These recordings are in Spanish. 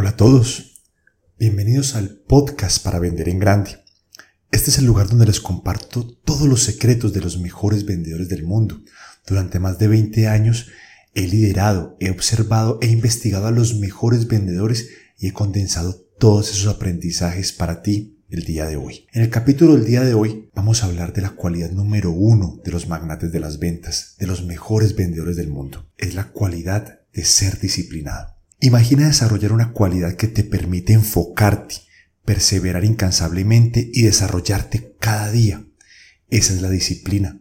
Hola a todos, bienvenidos al podcast para vender en grande. Este es el lugar donde les comparto todos los secretos de los mejores vendedores del mundo. Durante más de 20 años he liderado, he observado e investigado a los mejores vendedores y he condensado todos esos aprendizajes para ti el día de hoy. En el capítulo del día de hoy vamos a hablar de la cualidad número uno de los magnates de las ventas, de los mejores vendedores del mundo. Es la cualidad de ser disciplinado. Imagina desarrollar una cualidad que te permite enfocarte, perseverar incansablemente y desarrollarte cada día. Esa es la disciplina.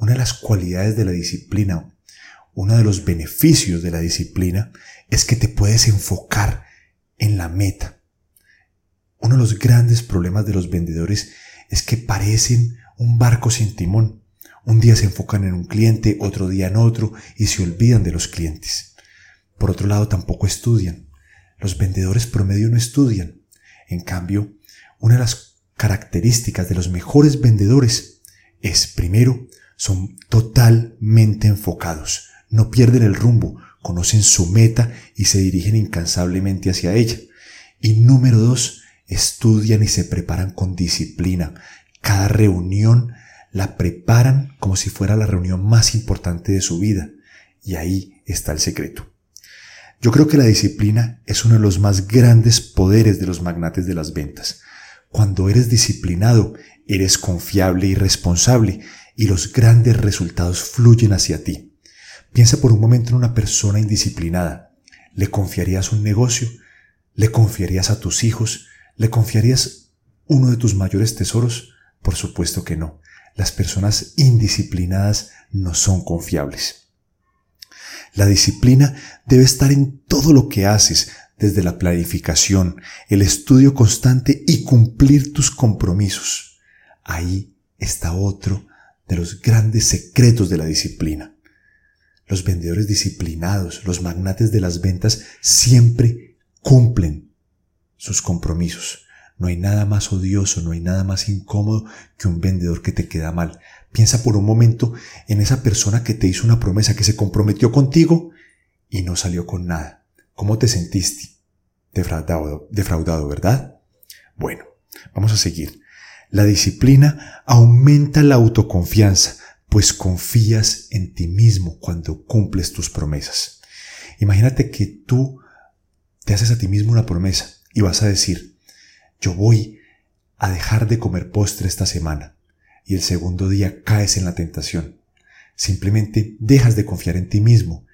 Una de las cualidades de la disciplina, uno de los beneficios de la disciplina es que te puedes enfocar en la meta. Uno de los grandes problemas de los vendedores es que parecen un barco sin timón. Un día se enfocan en un cliente, otro día en otro y se olvidan de los clientes. Por otro lado, tampoco estudian. Los vendedores promedio no estudian. En cambio, una de las características de los mejores vendedores es, primero, son totalmente enfocados. No pierden el rumbo, conocen su meta y se dirigen incansablemente hacia ella. Y número dos, estudian y se preparan con disciplina. Cada reunión la preparan como si fuera la reunión más importante de su vida. Y ahí está el secreto. Yo creo que la disciplina es uno de los más grandes poderes de los magnates de las ventas. Cuando eres disciplinado, eres confiable y responsable y los grandes resultados fluyen hacia ti. Piensa por un momento en una persona indisciplinada. ¿Le confiarías un negocio? ¿Le confiarías a tus hijos? ¿Le confiarías uno de tus mayores tesoros? Por supuesto que no. Las personas indisciplinadas no son confiables. La disciplina debe estar en todo lo que haces, desde la planificación, el estudio constante y cumplir tus compromisos. Ahí está otro de los grandes secretos de la disciplina. Los vendedores disciplinados, los magnates de las ventas, siempre cumplen sus compromisos. No hay nada más odioso, no hay nada más incómodo que un vendedor que te queda mal. Piensa por un momento en esa persona que te hizo una promesa, que se comprometió contigo y no salió con nada. ¿Cómo te sentiste? Defraudado, defraudado, ¿verdad? Bueno, vamos a seguir. La disciplina aumenta la autoconfianza, pues confías en ti mismo cuando cumples tus promesas. Imagínate que tú te haces a ti mismo una promesa y vas a decir, yo voy a dejar de comer postre esta semana y el segundo día caes en la tentación. Simplemente dejas de confiar en ti mismo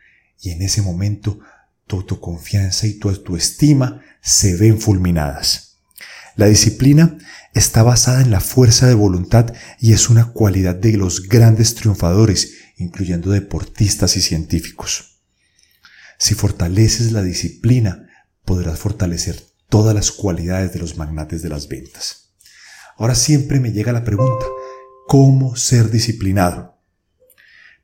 y en ese momento tu autoconfianza y tu autoestima se ven fulminadas. La disciplina está basada en la fuerza de voluntad y es una cualidad de los grandes triunfadores, incluyendo deportistas y científicos. Si fortaleces la disciplina, podrás fortalecer todas las cualidades de los magnates de las ventas. Ahora siempre me llega la pregunta, ¿cómo ser disciplinado?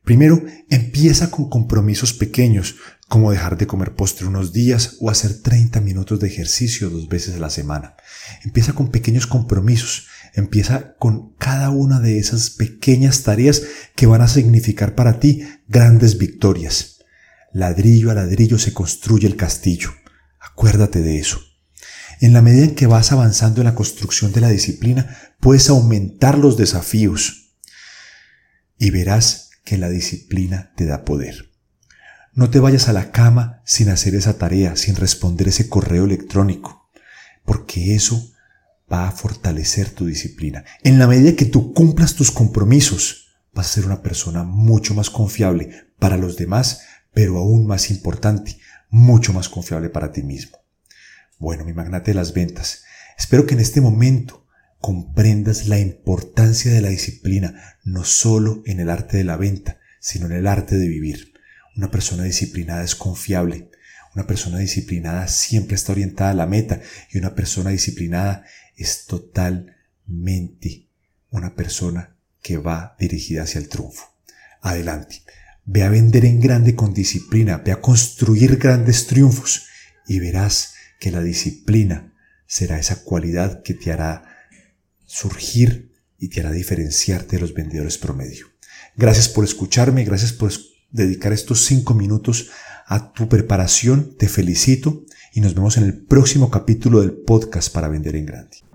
Primero, empieza con compromisos pequeños, como dejar de comer postre unos días o hacer 30 minutos de ejercicio dos veces a la semana. Empieza con pequeños compromisos, empieza con cada una de esas pequeñas tareas que van a significar para ti grandes victorias. Ladrillo a ladrillo se construye el castillo. Acuérdate de eso. En la medida en que vas avanzando en la construcción de la disciplina, puedes aumentar los desafíos y verás que la disciplina te da poder. No te vayas a la cama sin hacer esa tarea, sin responder ese correo electrónico, porque eso va a fortalecer tu disciplina. En la medida que tú cumplas tus compromisos, vas a ser una persona mucho más confiable para los demás, pero aún más importante, mucho más confiable para ti mismo. Bueno, mi magnate de las ventas, espero que en este momento comprendas la importancia de la disciplina, no solo en el arte de la venta, sino en el arte de vivir. Una persona disciplinada es confiable, una persona disciplinada siempre está orientada a la meta y una persona disciplinada es totalmente una persona que va dirigida hacia el triunfo. Adelante. Ve a vender en grande con disciplina, ve a construir grandes triunfos y verás que la disciplina será esa cualidad que te hará surgir y te hará diferenciarte de los vendedores promedio. Gracias por escucharme, gracias por dedicar estos cinco minutos a tu preparación, te felicito y nos vemos en el próximo capítulo del podcast para vender en grande.